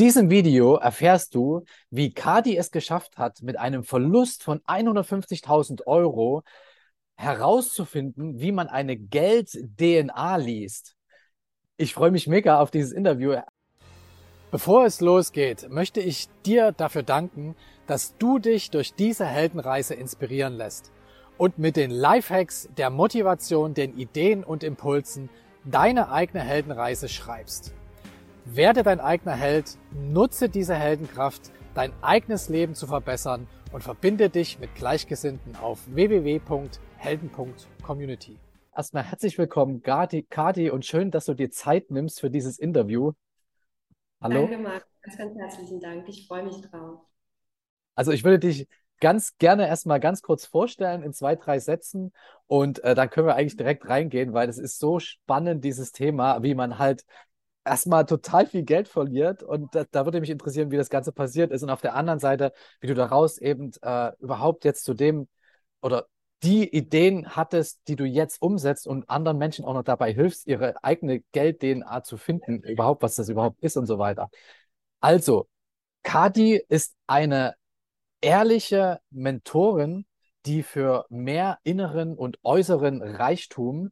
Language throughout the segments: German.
diesem Video erfährst du, wie Kadi es geschafft hat, mit einem Verlust von 150.000 Euro herauszufinden, wie man eine Geld-DNA liest. Ich freue mich mega auf dieses Interview. Bevor es losgeht, möchte ich dir dafür danken, dass du dich durch diese Heldenreise inspirieren lässt und mit den Lifehacks, der Motivation, den Ideen und Impulsen deine eigene Heldenreise schreibst. Werde dein eigener Held, nutze diese Heldenkraft, dein eigenes Leben zu verbessern und verbinde dich mit Gleichgesinnten auf www.helden.community. Erstmal herzlich willkommen, Kati, und schön, dass du dir Zeit nimmst für dieses Interview. Hallo. Danke, Marc. Ganz, ganz herzlichen Dank. Ich freue mich drauf. Also ich würde dich ganz gerne erstmal ganz kurz vorstellen in zwei, drei Sätzen und äh, dann können wir eigentlich direkt reingehen, weil es ist so spannend, dieses Thema, wie man halt erstmal total viel Geld verliert. Und da, da, würde mich interessieren, wie das Ganze passiert ist. Und auf der anderen Seite, wie du daraus eben äh, überhaupt jetzt zu dem oder die Ideen hattest, die du jetzt umsetzt und anderen Menschen auch noch dabei hilfst, ihre eigene Geld-DNA zu finden, überhaupt, was das überhaupt ist und so weiter. Also, Kadi ist eine ehrliche Mentorin, die für mehr inneren und äußeren Reichtum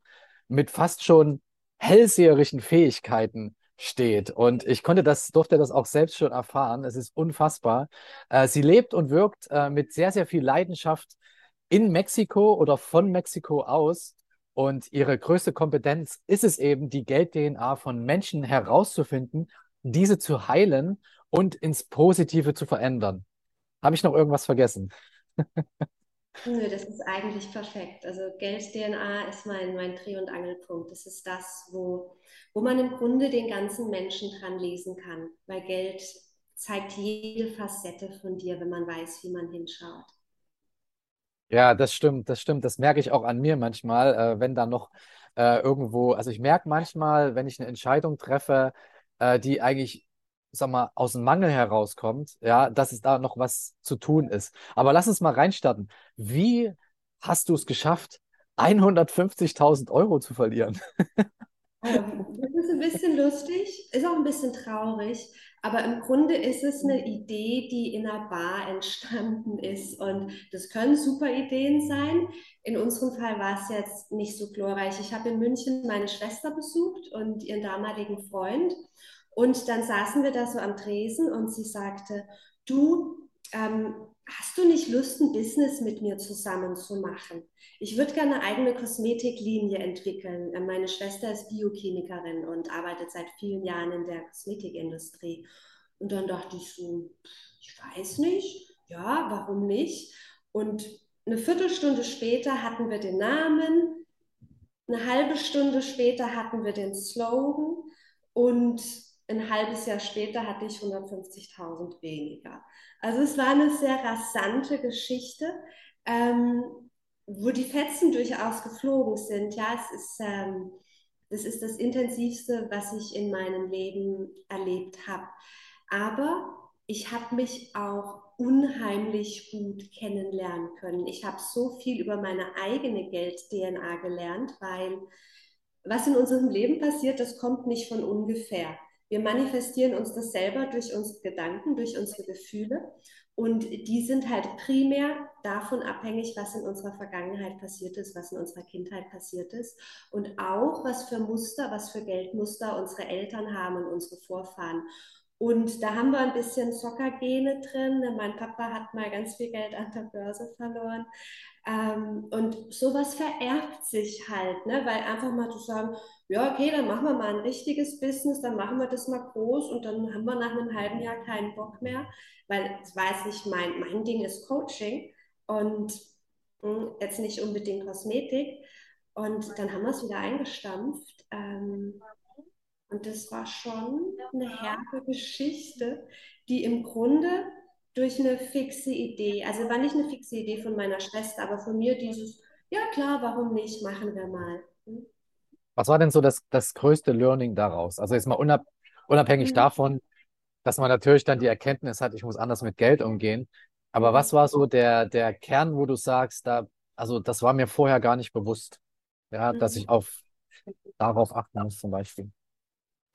mit fast schon hellseherischen Fähigkeiten steht. Und ich konnte das, durfte das auch selbst schon erfahren. Es ist unfassbar. Äh, sie lebt und wirkt äh, mit sehr, sehr viel Leidenschaft in Mexiko oder von Mexiko aus. Und ihre größte Kompetenz ist es eben, die Geld-DNA von Menschen herauszufinden, diese zu heilen und ins Positive zu verändern. Habe ich noch irgendwas vergessen? Nö, das ist eigentlich perfekt. Also Geld-DNA ist mein, mein Dreh- und Angelpunkt. Das ist das, wo, wo man im Grunde den ganzen Menschen dran lesen kann. Weil Geld zeigt jede Facette von dir, wenn man weiß, wie man hinschaut. Ja, das stimmt, das stimmt. Das merke ich auch an mir manchmal, äh, wenn da noch äh, irgendwo, also ich merke manchmal, wenn ich eine Entscheidung treffe, äh, die eigentlich sag mal, aus dem Mangel herauskommt, ja, dass es da noch was zu tun ist. Aber lass uns mal reinstarten. Wie hast du es geschafft, 150.000 Euro zu verlieren? Ähm, das ist ein bisschen lustig, ist auch ein bisschen traurig, aber im Grunde ist es eine Idee, die in einer Bar entstanden ist. Und das können super Ideen sein. In unserem Fall war es jetzt nicht so glorreich. Ich habe in München meine Schwester besucht und ihren damaligen Freund. Und dann saßen wir da so am Tresen und sie sagte, du, ähm, hast du nicht Lust, ein Business mit mir zusammen zu machen? Ich würde gerne eine eigene Kosmetiklinie entwickeln. Äh, meine Schwester ist Biochemikerin und arbeitet seit vielen Jahren in der Kosmetikindustrie. Und dann dachte ich so, ich weiß nicht, ja, warum nicht? Und eine Viertelstunde später hatten wir den Namen, eine halbe Stunde später hatten wir den Slogan und ein halbes Jahr später hatte ich 150.000 weniger. Also es war eine sehr rasante Geschichte, ähm, wo die Fetzen durchaus geflogen sind. Ja, es ist, ähm, das ist das Intensivste, was ich in meinem Leben erlebt habe. Aber ich habe mich auch unheimlich gut kennenlernen können. Ich habe so viel über meine eigene Geld-DNA gelernt, weil was in unserem Leben passiert, das kommt nicht von ungefähr. Wir manifestieren uns das selber durch unsere Gedanken, durch unsere Gefühle. Und die sind halt primär davon abhängig, was in unserer Vergangenheit passiert ist, was in unserer Kindheit passiert ist. Und auch, was für Muster, was für Geldmuster unsere Eltern haben und unsere Vorfahren. Und da haben wir ein bisschen Zockergene drin. Mein Papa hat mal ganz viel Geld an der Börse verloren. Ähm, und sowas vererbt sich halt, ne? weil einfach mal zu sagen, ja, okay, dann machen wir mal ein richtiges Business, dann machen wir das mal groß und dann haben wir nach einem halben Jahr keinen Bock mehr, weil ich weiß nicht, mein, mein Ding ist Coaching und mh, hm, jetzt nicht unbedingt Kosmetik. Und dann haben wir es wieder eingestampft. Ähm, und das war schon eine herbe Geschichte, die im Grunde durch eine fixe Idee, also war nicht eine fixe Idee von meiner Schwester, aber von mir dieses, ja klar, warum nicht, machen wir mal. Hm? Was war denn so das, das größte Learning daraus? Also jetzt mal unab, unabhängig mhm. davon, dass man natürlich dann die Erkenntnis hat, ich muss anders mit Geld umgehen. Aber was war so der, der Kern, wo du sagst, da, also das war mir vorher gar nicht bewusst, ja, mhm. dass ich auf, darauf achten muss zum Beispiel?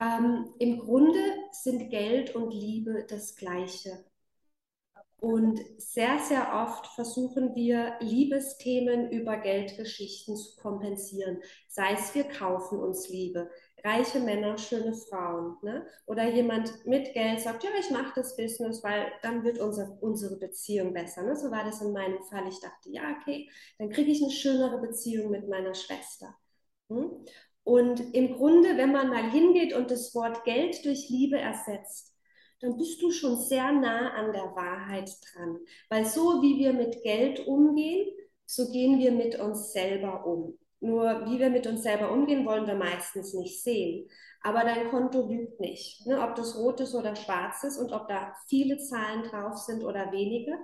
Ähm, Im Grunde sind Geld und Liebe das Gleiche. Und sehr, sehr oft versuchen wir, Liebesthemen über Geldgeschichten zu kompensieren. Sei es, wir kaufen uns Liebe. Reiche Männer, schöne Frauen. Ne? Oder jemand mit Geld sagt, ja, ich mache das Business, weil dann wird unser, unsere Beziehung besser. Ne? So war das in meinem Fall. Ich dachte, ja, okay, dann kriege ich eine schönere Beziehung mit meiner Schwester. Hm? Und im Grunde, wenn man mal hingeht und das Wort Geld durch Liebe ersetzt, dann bist du schon sehr nah an der Wahrheit dran. Weil so wie wir mit Geld umgehen, so gehen wir mit uns selber um. Nur wie wir mit uns selber umgehen, wollen wir meistens nicht sehen. Aber dein Konto lügt nicht. Ne? Ob das rot ist oder schwarz ist und ob da viele Zahlen drauf sind oder wenige.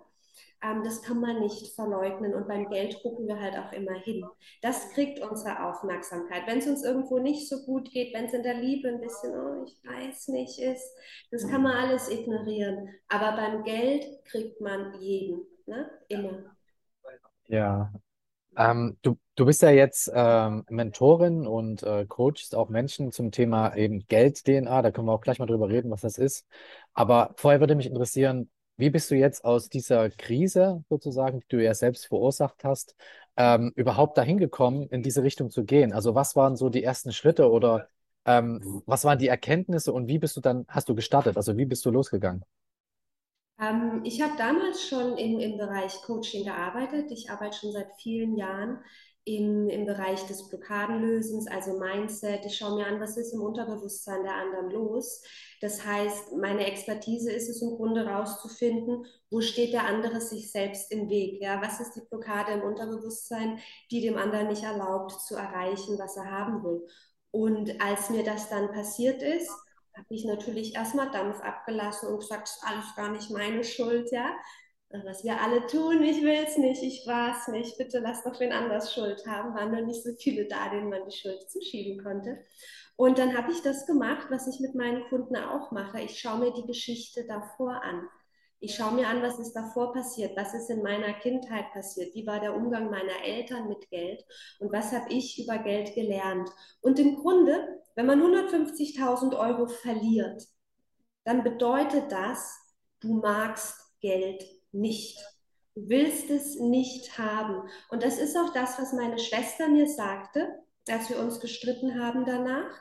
Ähm, das kann man nicht verleugnen. Und beim Geld gucken wir halt auch immer hin. Das kriegt unsere Aufmerksamkeit. Wenn es uns irgendwo nicht so gut geht, wenn es in der Liebe ein bisschen, oh, ich weiß nicht, ist, das kann man alles ignorieren. Aber beim Geld kriegt man jeden. Ne? Immer. Ja. Ähm, du, du bist ja jetzt ähm, Mentorin und äh, coachst auch Menschen zum Thema eben Geld-DNA. Da können wir auch gleich mal drüber reden, was das ist. Aber vorher würde mich interessieren, wie bist du jetzt aus dieser Krise sozusagen, die du ja selbst verursacht hast, ähm, überhaupt dahin gekommen, in diese Richtung zu gehen? Also was waren so die ersten Schritte oder ähm, was waren die Erkenntnisse und wie bist du dann, hast du gestartet? Also wie bist du losgegangen? Ähm, ich habe damals schon im, im Bereich Coaching gearbeitet. Ich arbeite schon seit vielen Jahren im, im Bereich des Blockadenlösens, also Mindset. Ich schaue mir an, was ist im Unterbewusstsein der anderen los. Das heißt, meine Expertise ist es im Grunde herauszufinden, wo steht der andere sich selbst im Weg. Ja? Was ist die Blockade im Unterbewusstsein, die dem anderen nicht erlaubt zu erreichen, was er haben will. Und als mir das dann passiert ist, habe ich natürlich erstmal Dampf abgelassen und gesagt, das ist alles gar nicht meine Schuld, ja was wir alle tun, ich will es nicht, ich war es nicht, bitte lass doch wen anders Schuld haben, waren nur nicht so viele da, denen man die Schuld zuschieben konnte. Und dann habe ich das gemacht, was ich mit meinen Kunden auch mache. Ich schaue mir die Geschichte davor an. Ich schaue mir an, was ist davor passiert, was ist in meiner Kindheit passiert, wie war der Umgang meiner Eltern mit Geld und was habe ich über Geld gelernt. Und im Grunde, wenn man 150.000 Euro verliert, dann bedeutet das, du magst Geld nicht. Du willst es nicht haben. Und das ist auch das, was meine Schwester mir sagte, als wir uns gestritten haben danach.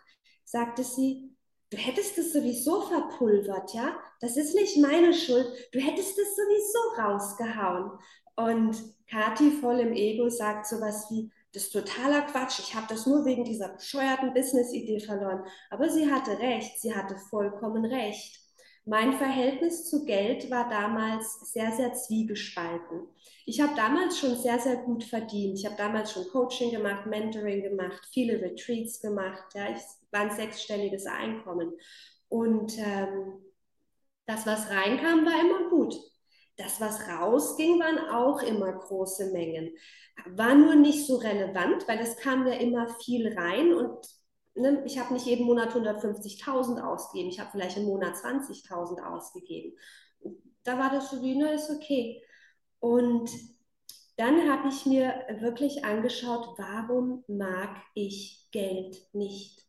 Sagte sie, du hättest es sowieso verpulvert, ja? Das ist nicht meine Schuld. Du hättest es sowieso rausgehauen. Und Kathi voll im Ego sagt sowas wie, das ist totaler Quatsch. Ich habe das nur wegen dieser bescheuerten Business-Idee verloren. Aber sie hatte recht. Sie hatte vollkommen recht. Mein Verhältnis zu Geld war damals sehr, sehr zwiegespalten. Ich habe damals schon sehr, sehr gut verdient. Ich habe damals schon Coaching gemacht, Mentoring gemacht, viele Retreats gemacht. Ja, ich war ein sechsstelliges Einkommen. Und ähm, das, was reinkam, war immer gut. Das, was rausging, waren auch immer große Mengen. War nur nicht so relevant, weil es kam ja immer viel rein und ne, ich habe nicht jeden Monat 150.000 ausgegeben, ich habe vielleicht im Monat 20.000 ausgegeben. Da war das so wie, ne, ist okay. Und dann habe ich mir wirklich angeschaut, warum mag ich Geld nicht?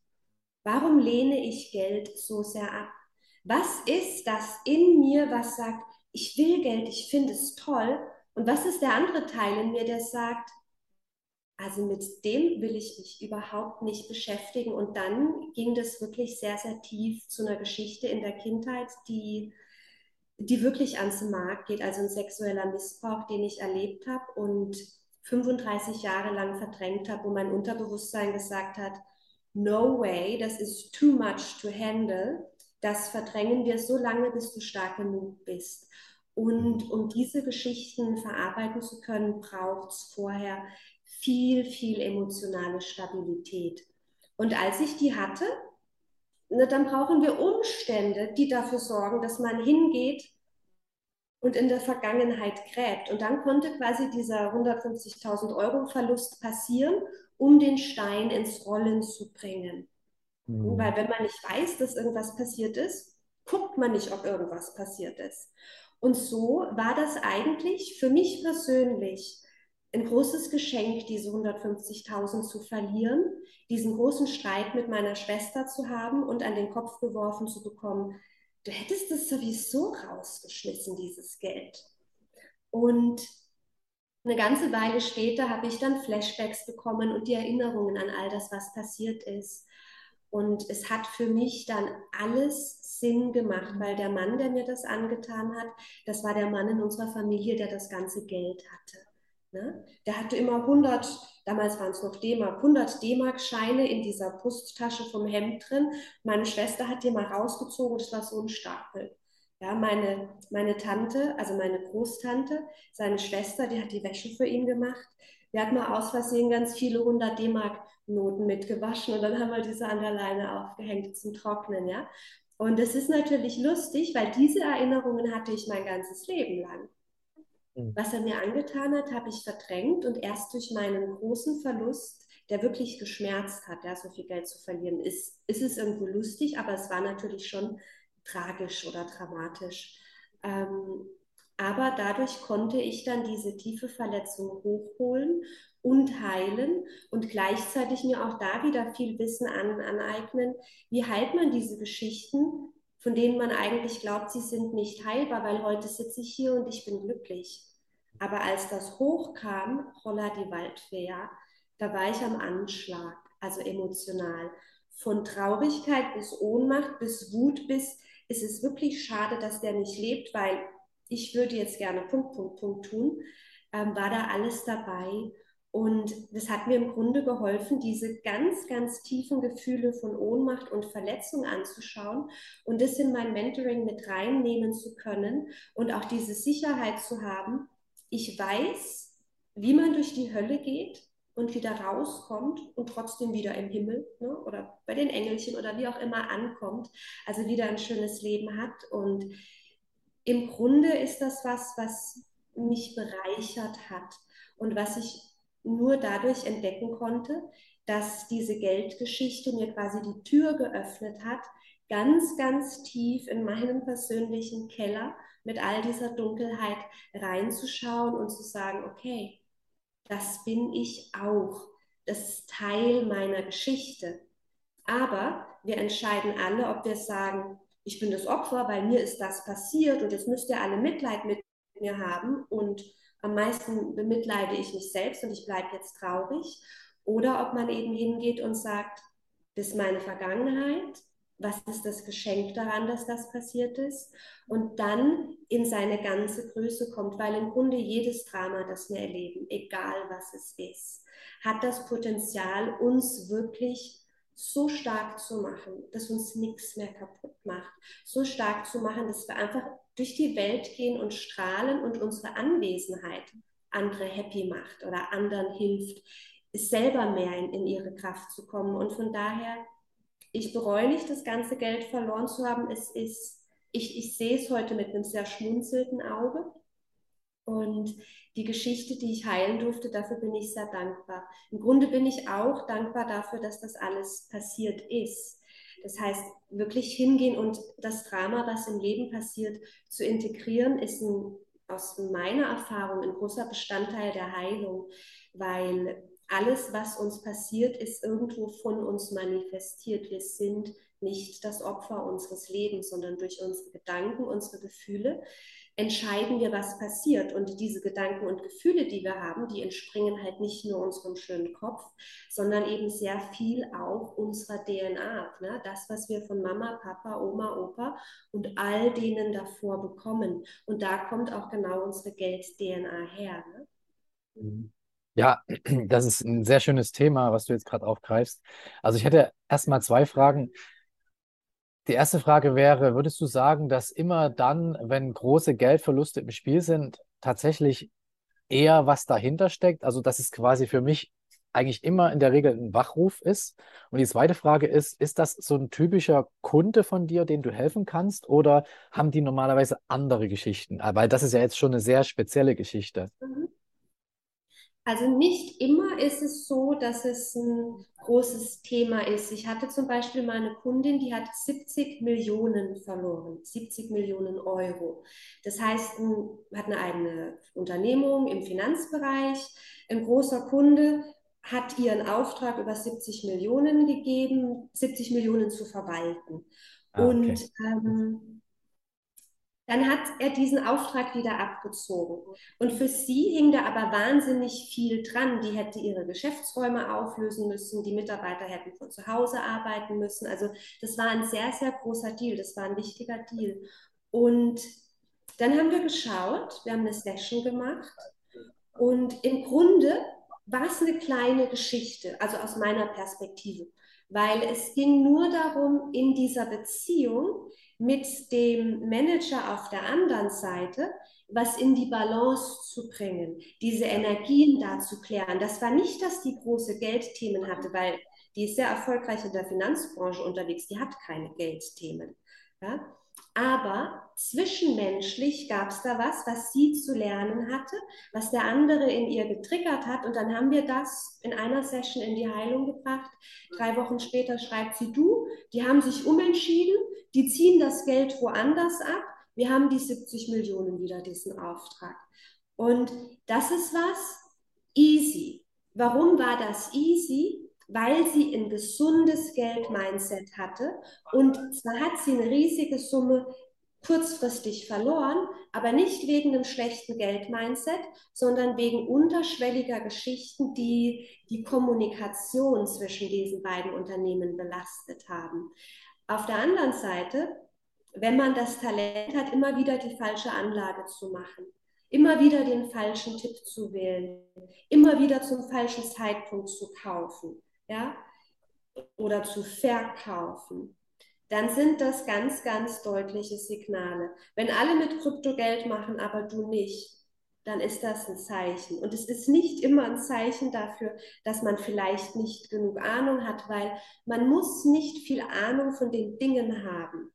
Warum lehne ich Geld so sehr ab? Was ist das in mir, was sagt, ich will Geld, ich finde es toll? Und was ist der andere Teil in mir, der sagt, also mit dem will ich mich überhaupt nicht beschäftigen. Und dann ging das wirklich sehr, sehr tief zu einer Geschichte in der Kindheit, die, die wirklich ans Markt geht. Also ein sexueller Missbrauch, den ich erlebt habe und 35 Jahre lang verdrängt habe, wo mein Unterbewusstsein gesagt hat, no way, das ist too much to handle. Das verdrängen wir so lange, bis du stark genug bist. Und um diese Geschichten verarbeiten zu können, braucht es vorher viel, viel emotionale Stabilität. Und als ich die hatte, ne, dann brauchen wir Umstände, die dafür sorgen, dass man hingeht und in der Vergangenheit gräbt. Und dann konnte quasi dieser 150.000 Euro Verlust passieren, um den Stein ins Rollen zu bringen. Mhm. Weil wenn man nicht weiß, dass irgendwas passiert ist, guckt man nicht, ob irgendwas passiert ist. Und so war das eigentlich für mich persönlich ein großes Geschenk, diese 150.000 zu verlieren, diesen großen Streit mit meiner Schwester zu haben und an den Kopf geworfen zu bekommen, du hättest es sowieso rausgeschmissen, dieses Geld. Und eine ganze Weile später habe ich dann Flashbacks bekommen und die Erinnerungen an all das, was passiert ist. Und es hat für mich dann alles Sinn gemacht, weil der Mann, der mir das angetan hat, das war der Mann in unserer Familie, der das ganze Geld hatte. Ne? Der hatte immer 100, damals waren es noch D-Mark, 100 D-Mark-Scheine in dieser Brusttasche vom Hemd drin. Meine Schwester hat die mal rausgezogen es war so ein Stapel. Ja, meine, meine Tante, also meine Großtante, seine Schwester, die hat die Wäsche für ihn gemacht. Wir hatten mal aus Versehen ganz viele 100 D-Mark-Noten mitgewaschen und dann haben wir diese an der Leine aufgehängt zum Trocknen, ja. Und es ist natürlich lustig, weil diese Erinnerungen hatte ich mein ganzes Leben lang. Mhm. Was er mir angetan hat, habe ich verdrängt und erst durch meinen großen Verlust, der wirklich geschmerzt hat, ja, so viel Geld zu verlieren, ist, ist es irgendwo lustig, aber es war natürlich schon tragisch oder dramatisch. Ähm, aber dadurch konnte ich dann diese tiefe Verletzung hochholen und heilen und gleichzeitig mir auch da wieder viel Wissen an, aneignen. Wie heilt man diese Geschichten, von denen man eigentlich glaubt, sie sind nicht heilbar, weil heute sitze ich hier und ich bin glücklich. Aber als das hochkam, Holla die Waldfee, da war ich am Anschlag, also emotional. Von Traurigkeit bis Ohnmacht, bis Wut, bis ist es wirklich schade, dass der nicht lebt, weil ich würde jetzt gerne Punkt, Punkt, Punkt tun, ähm, war da alles dabei. Und das hat mir im Grunde geholfen, diese ganz, ganz tiefen Gefühle von Ohnmacht und Verletzung anzuschauen und das in mein Mentoring mit reinnehmen zu können und auch diese Sicherheit zu haben. Ich weiß, wie man durch die Hölle geht und wieder rauskommt und trotzdem wieder im Himmel ne, oder bei den Engelchen oder wie auch immer ankommt, also wieder ein schönes Leben hat. Und im Grunde ist das was, was mich bereichert hat und was ich nur dadurch entdecken konnte, dass diese Geldgeschichte mir quasi die Tür geöffnet hat, ganz, ganz tief in meinen persönlichen Keller mit all dieser Dunkelheit reinzuschauen und zu sagen, okay, das bin ich auch. Das ist Teil meiner Geschichte. Aber wir entscheiden alle, ob wir sagen, ich bin das Opfer, weil mir ist das passiert und jetzt müsst ihr alle Mitleid mit mir haben und am meisten bemitleide ich mich selbst und ich bleibe jetzt traurig. Oder ob man eben hingeht und sagt, das ist meine Vergangenheit, was ist das Geschenk daran, dass das passiert ist? Und dann in seine ganze Größe kommt, weil im Grunde jedes Drama, das wir erleben, egal was es ist, hat das Potenzial, uns wirklich so stark zu machen, dass uns nichts mehr kaputt macht, so stark zu machen, dass wir einfach durch die Welt gehen und strahlen und unsere Anwesenheit andere happy macht oder anderen hilft, selber mehr in, in ihre Kraft zu kommen. Und von daher ich bereue nicht, das ganze Geld verloren zu haben. Es ist, ich, ich sehe es heute mit einem sehr schmunzelnden Auge. Und die Geschichte, die ich heilen durfte, dafür bin ich sehr dankbar. Im Grunde bin ich auch dankbar dafür, dass das alles passiert ist. Das heißt, wirklich hingehen und das Drama, was im Leben passiert, zu integrieren, ist ein, aus meiner Erfahrung ein großer Bestandteil der Heilung, weil alles, was uns passiert, ist irgendwo von uns manifestiert. Wir sind nicht das Opfer unseres Lebens, sondern durch unsere Gedanken, unsere Gefühle entscheiden wir, was passiert. Und diese Gedanken und Gefühle, die wir haben, die entspringen halt nicht nur unserem schönen Kopf, sondern eben sehr viel auch unserer DNA. Ne? Das, was wir von Mama, Papa, Oma, Opa und all denen davor bekommen. Und da kommt auch genau unsere Geld-DNA her. Ne? Mhm. Ja, das ist ein sehr schönes Thema, was du jetzt gerade aufgreifst. Also ich hätte erstmal zwei Fragen. Die erste Frage wäre, würdest du sagen, dass immer dann, wenn große Geldverluste im Spiel sind, tatsächlich eher was dahinter steckt? Also dass es quasi für mich eigentlich immer in der Regel ein Wachruf ist. Und die zweite Frage ist, ist das so ein typischer Kunde von dir, den du helfen kannst, oder haben die normalerweise andere Geschichten? Weil das ist ja jetzt schon eine sehr spezielle Geschichte. Mhm. Also nicht immer ist es so, dass es ein großes Thema ist. Ich hatte zum Beispiel mal eine Kundin, die hat 70 Millionen verloren, 70 Millionen Euro. Das heißt, hat eine eigene Unternehmung im Finanzbereich. Ein großer Kunde hat ihren Auftrag über 70 Millionen gegeben, 70 Millionen zu verwalten. Ah, okay. Und ähm, dann hat er diesen Auftrag wieder abgezogen. Und für sie hing da aber wahnsinnig viel dran. Die hätte ihre Geschäftsräume auflösen müssen, die Mitarbeiter hätten von zu Hause arbeiten müssen. Also das war ein sehr, sehr großer Deal, das war ein wichtiger Deal. Und dann haben wir geschaut, wir haben eine Session gemacht und im Grunde war es eine kleine Geschichte, also aus meiner Perspektive, weil es ging nur darum, in dieser Beziehung mit dem Manager auf der anderen Seite was in die Balance zu bringen, diese Energien da zu klären. Das war nicht, dass die große Geldthemen hatte, weil die ist sehr erfolgreich in der Finanzbranche unterwegs, die hat keine Geldthemen. Ja? Aber zwischenmenschlich gab es da was, was sie zu lernen hatte, was der andere in ihr getriggert hat. Und dann haben wir das in einer Session in die Heilung gebracht. Drei Wochen später schreibt sie, du, die haben sich umentschieden, die ziehen das Geld woanders ab. Wir haben die 70 Millionen wieder, diesen Auftrag. Und das ist was easy. Warum war das easy? Weil sie ein gesundes Geld-Mindset hatte. Und zwar hat sie eine riesige Summe kurzfristig verloren, aber nicht wegen einem schlechten Geld-Mindset, sondern wegen unterschwelliger Geschichten, die die Kommunikation zwischen diesen beiden Unternehmen belastet haben. Auf der anderen Seite, wenn man das Talent hat, immer wieder die falsche Anlage zu machen, immer wieder den falschen Tipp zu wählen, immer wieder zum falschen Zeitpunkt zu kaufen, ja, oder zu verkaufen, dann sind das ganz, ganz deutliche Signale. Wenn alle mit Krypto Geld machen, aber du nicht, dann ist das ein Zeichen. Und es ist nicht immer ein Zeichen dafür, dass man vielleicht nicht genug Ahnung hat, weil man muss nicht viel Ahnung von den Dingen haben.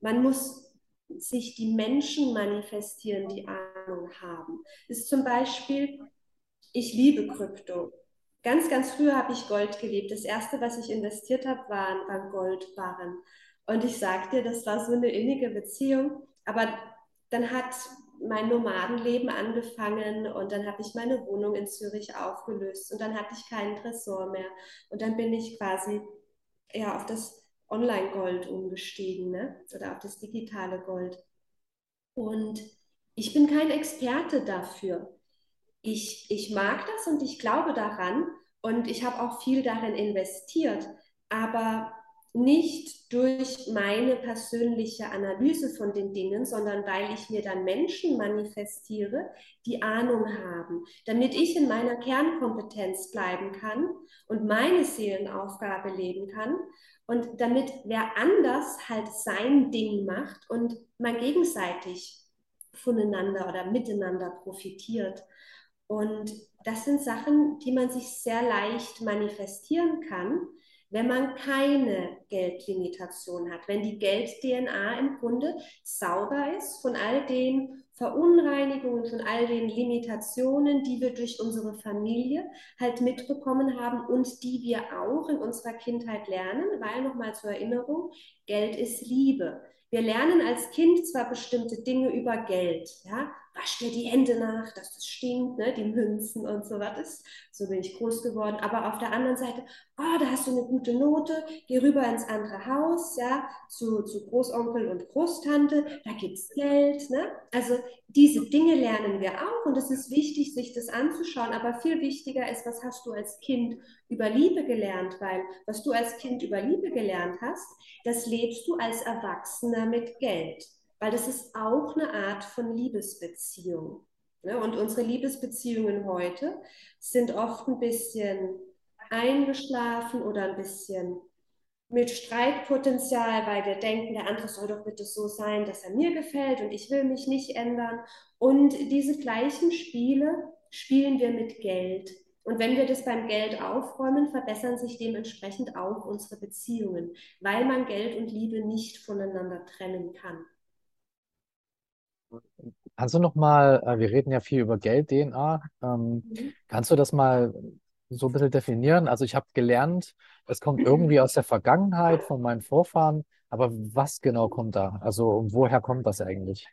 Man muss sich die Menschen manifestieren, die Ahnung haben. Das ist zum Beispiel, ich liebe Krypto. Ganz, ganz früher habe ich Gold geliebt. Das erste, was ich investiert habe, waren, waren Goldbarren. Und ich sage dir, das war so eine innige Beziehung. Aber dann hat mein Nomadenleben angefangen und dann habe ich meine Wohnung in Zürich aufgelöst und dann hatte ich keinen Tresor mehr. Und dann bin ich quasi ja, auf das Online-Gold umgestiegen ne? oder auf das digitale Gold. Und ich bin kein Experte dafür ich, ich mag das und ich glaube daran und ich habe auch viel darin investiert, aber nicht durch meine persönliche Analyse von den Dingen, sondern weil ich mir dann Menschen manifestiere, die Ahnung haben, damit ich in meiner Kernkompetenz bleiben kann und meine Seelenaufgabe leben kann und damit wer anders halt sein Ding macht und man gegenseitig voneinander oder miteinander profitiert. Und das sind Sachen, die man sich sehr leicht manifestieren kann, wenn man keine Geldlimitation hat, wenn die Geld-DNA im Grunde sauber ist von all den Verunreinigungen, von all den Limitationen, die wir durch unsere Familie halt mitbekommen haben und die wir auch in unserer Kindheit lernen, weil nochmal zur Erinnerung, Geld ist Liebe. Wir lernen als Kind zwar bestimmte Dinge über Geld, ja, wasch dir die Hände nach, dass das stinkt, ne? die Münzen und so was. So bin ich groß geworden. Aber auf der anderen Seite, oh, da hast du eine gute Note, geh rüber ins andere Haus, ja, zu, zu Großonkel und Großtante, da gibt es Geld. Ne? Also diese Dinge lernen wir auch und es ist wichtig, sich das anzuschauen. Aber viel wichtiger ist, was hast du als Kind über Liebe gelernt? Weil was du als Kind über Liebe gelernt hast, das lebst du als Erwachsener mit Geld weil das ist auch eine Art von Liebesbeziehung. Ne? Und unsere Liebesbeziehungen heute sind oft ein bisschen eingeschlafen oder ein bisschen mit Streitpotenzial, weil wir denken, der andere soll doch bitte so sein, dass er mir gefällt und ich will mich nicht ändern. Und diese gleichen Spiele spielen wir mit Geld. Und wenn wir das beim Geld aufräumen, verbessern sich dementsprechend auch unsere Beziehungen, weil man Geld und Liebe nicht voneinander trennen kann. Kannst du noch mal, äh, wir reden ja viel über Geld-DNA, ähm, Mhm. kannst du das mal so ein bisschen definieren? Also ich habe gelernt, es kommt irgendwie aus der Vergangenheit von meinen Vorfahren, aber was genau kommt da? Also woher kommt das eigentlich?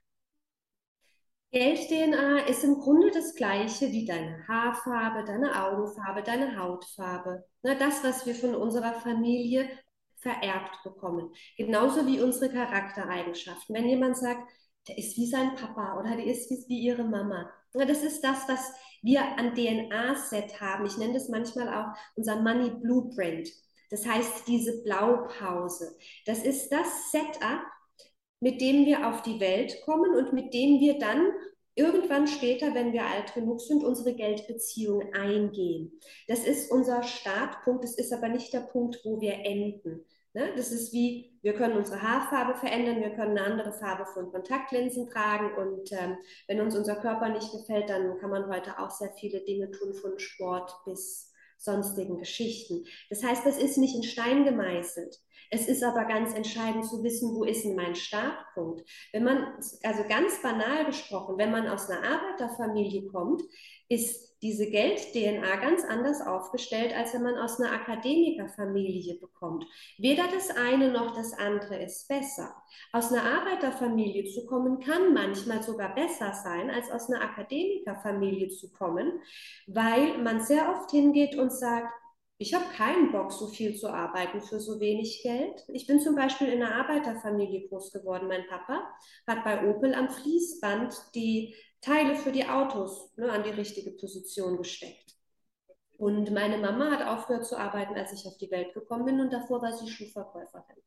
Geld-DNA ist im Grunde das gleiche wie deine Haarfarbe, deine Augenfarbe, deine Hautfarbe. Ne, das, was wir von unserer Familie vererbt bekommen. Genauso wie unsere Charaktereigenschaften. Wenn jemand sagt, der ist wie sein Papa oder der ist wie, wie ihre Mama. Das ist das, was wir an DNA-Set haben. Ich nenne das manchmal auch unser Money Blueprint. Das heißt, diese Blaupause. Das ist das Setup, mit dem wir auf die Welt kommen und mit dem wir dann irgendwann später, wenn wir alt genug sind, unsere Geldbeziehung eingehen. Das ist unser Startpunkt, das ist aber nicht der Punkt, wo wir enden. Ne? Das ist wie, wir können unsere Haarfarbe verändern, wir können eine andere Farbe von Kontaktlinsen tragen und ähm, wenn uns unser Körper nicht gefällt, dann kann man heute auch sehr viele Dinge tun, von Sport bis sonstigen Geschichten. Das heißt, das ist nicht in Stein gemeißelt. Es ist aber ganz entscheidend zu wissen, wo ist denn mein Startpunkt. Wenn man, also ganz banal gesprochen, wenn man aus einer Arbeiterfamilie kommt, ist diese Geld-DNA ganz anders aufgestellt, als wenn man aus einer Akademikerfamilie bekommt. Weder das eine noch das andere ist besser. Aus einer Arbeiterfamilie zu kommen, kann manchmal sogar besser sein, als aus einer Akademikerfamilie zu kommen, weil man sehr oft hingeht und sagt, ich habe keinen Bock, so viel zu arbeiten für so wenig Geld. Ich bin zum Beispiel in einer Arbeiterfamilie groß geworden. Mein Papa hat bei Opel am Fließband die Teile für die Autos ne, an die richtige Position gesteckt. Und meine Mama hat aufgehört zu arbeiten, als ich auf die Welt gekommen bin und davor war sie Schuhverkäuferin.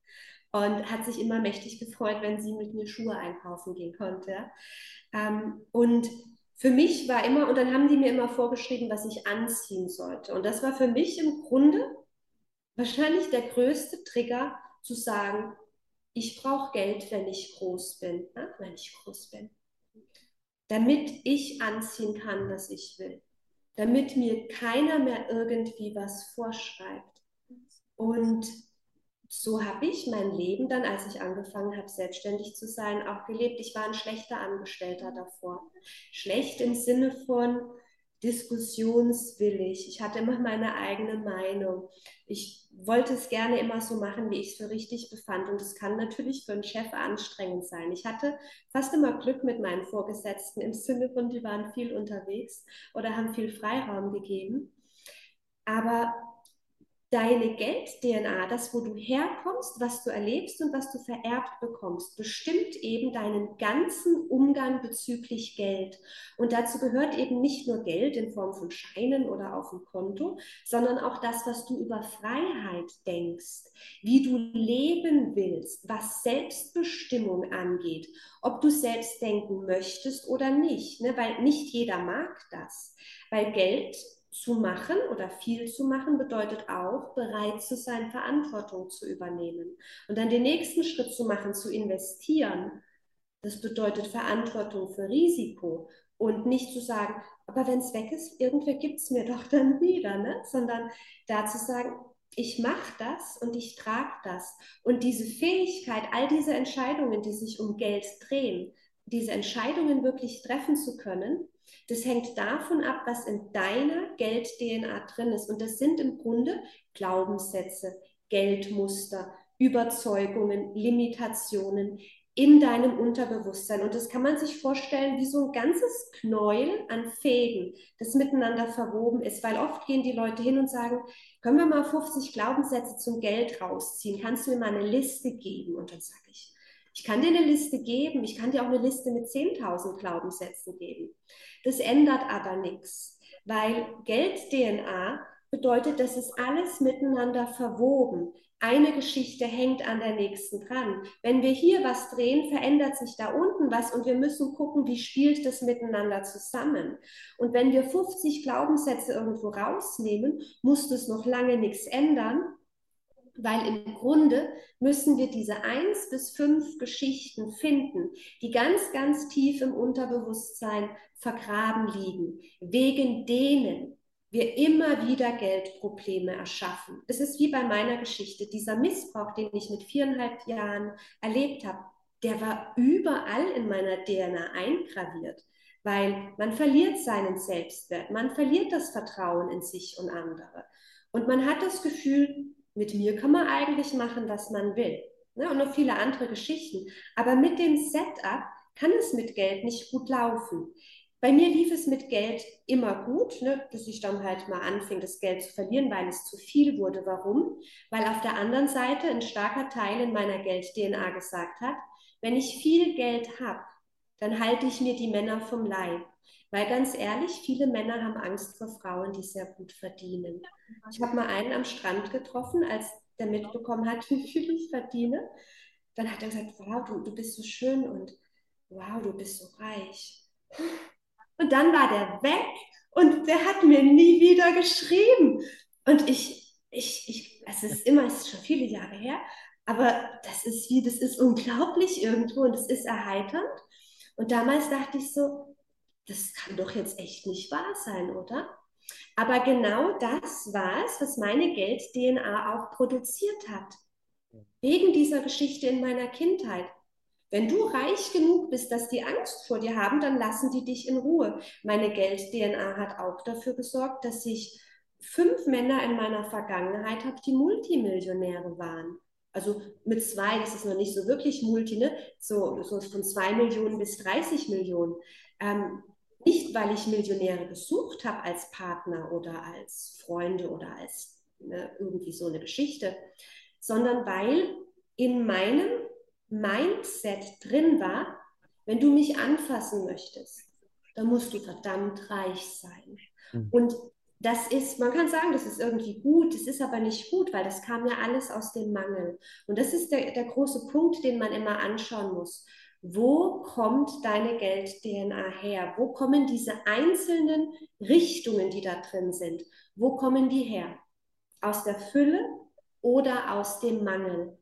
Und hat sich immer mächtig gefreut, wenn sie mit mir Schuhe einkaufen gehen konnte. Ähm, und für mich war immer, und dann haben die mir immer vorgeschrieben, was ich anziehen sollte. Und das war für mich im Grunde wahrscheinlich der größte Trigger zu sagen, ich brauche Geld, wenn ich groß bin, ja? wenn ich groß bin, damit ich anziehen kann, was ich will, damit mir keiner mehr irgendwie was vorschreibt. Und so habe ich mein Leben dann, als ich angefangen habe, selbstständig zu sein, auch gelebt. Ich war ein schlechter Angestellter davor. Schlecht im Sinne von diskussionswillig. Ich hatte immer meine eigene Meinung. Ich wollte es gerne immer so machen, wie ich es für richtig befand. Und es kann natürlich für einen Chef anstrengend sein. Ich hatte fast immer Glück mit meinen Vorgesetzten im Sinne von, die waren viel unterwegs oder haben viel Freiraum gegeben. Aber deine Geld-DNA, das, wo du herkommst, was du erlebst und was du vererbt bekommst, bestimmt eben deinen ganzen Umgang bezüglich Geld. Und dazu gehört eben nicht nur Geld in Form von Scheinen oder auf dem Konto, sondern auch das, was du über Freiheit denkst, wie du leben willst, was Selbstbestimmung angeht, ob du selbst denken möchtest oder nicht, ne? weil nicht jeder mag das, weil Geld zu machen oder viel zu machen bedeutet auch, bereit zu sein, Verantwortung zu übernehmen. Und dann den nächsten Schritt zu machen, zu investieren, das bedeutet Verantwortung für Risiko und nicht zu sagen, aber wenn es weg ist, irgendwer gibt es mir doch dann wieder, ne? sondern da zu sagen, ich mache das und ich trage das. Und diese Fähigkeit, all diese Entscheidungen, die sich um Geld drehen, diese Entscheidungen wirklich treffen zu können, das hängt davon ab, was in deiner Geld-DNA drin ist. Und das sind im Grunde Glaubenssätze, Geldmuster, Überzeugungen, Limitationen in deinem Unterbewusstsein. Und das kann man sich vorstellen wie so ein ganzes Knäuel an Fäden, das miteinander verwoben ist. Weil oft gehen die Leute hin und sagen, können wir mal 50 Glaubenssätze zum Geld rausziehen? Kannst du mir mal eine Liste geben? Und dann sage ich, ich kann dir eine Liste geben, ich kann dir auch eine Liste mit 10.000 Glaubenssätzen geben. Das ändert aber nichts, weil Geld-DNA bedeutet, das ist alles miteinander verwoben. Eine Geschichte hängt an der nächsten dran. Wenn wir hier was drehen, verändert sich da unten was und wir müssen gucken, wie spielt das miteinander zusammen. Und wenn wir 50 Glaubenssätze irgendwo rausnehmen, muss das noch lange nichts ändern, weil im Grunde müssen wir diese eins bis fünf Geschichten finden, die ganz, ganz tief im Unterbewusstsein vergraben liegen, wegen denen wir immer wieder Geldprobleme erschaffen. Es ist wie bei meiner Geschichte, dieser Missbrauch, den ich mit viereinhalb Jahren erlebt habe. der war überall in meiner DNA eingraviert, weil man verliert seinen Selbstwert, man verliert das Vertrauen in sich und andere. Und man hat das Gefühl, mit mir kann man eigentlich machen, was man will. Ne? Und noch viele andere Geschichten. Aber mit dem Setup kann es mit Geld nicht gut laufen. Bei mir lief es mit Geld immer gut, ne, bis ich dann halt mal anfing, das Geld zu verlieren, weil es zu viel wurde. Warum? Weil auf der anderen Seite ein starker Teil in meiner Geld-DNA gesagt hat, wenn ich viel Geld habe, dann halte ich mir die Männer vom Leib. Weil ganz ehrlich, viele Männer haben Angst vor Frauen, die sehr gut verdienen. Ich habe mal einen am Strand getroffen, als der mitbekommen hat, wie viel ich verdiene. Dann hat er gesagt, wow, du, du bist so schön und wow, du bist so reich. Und dann war der weg und der hat mir nie wieder geschrieben. Und ich, ich, ich, es ist immer, es ist schon viele Jahre her, aber das ist wie, das ist unglaublich irgendwo und es ist erheiternd. Und damals dachte ich so, das kann doch jetzt echt nicht wahr sein, oder? Aber genau das war es, was meine Geld-DNA auch produziert hat. Wegen dieser Geschichte in meiner Kindheit. Wenn du reich genug bist, dass die Angst vor dir haben, dann lassen die dich in Ruhe. Meine Geld-DNA hat auch dafür gesorgt, dass ich fünf Männer in meiner Vergangenheit habe, die Multimillionäre waren. Also mit zwei, das ist noch nicht so wirklich Multi, ne? so, so von zwei Millionen bis 30 Millionen. Ähm, nicht, weil ich Millionäre gesucht habe als Partner oder als Freunde oder als ne, irgendwie so eine Geschichte, sondern weil in meinem Mindset drin war, wenn du mich anfassen möchtest, dann musst du verdammt reich sein. Mhm. Und das ist, man kann sagen, das ist irgendwie gut, das ist aber nicht gut, weil das kam ja alles aus dem Mangel. Und das ist der, der große Punkt, den man immer anschauen muss. Wo kommt deine Geld-DNA her? Wo kommen diese einzelnen Richtungen, die da drin sind, wo kommen die her? Aus der Fülle oder aus dem Mangel?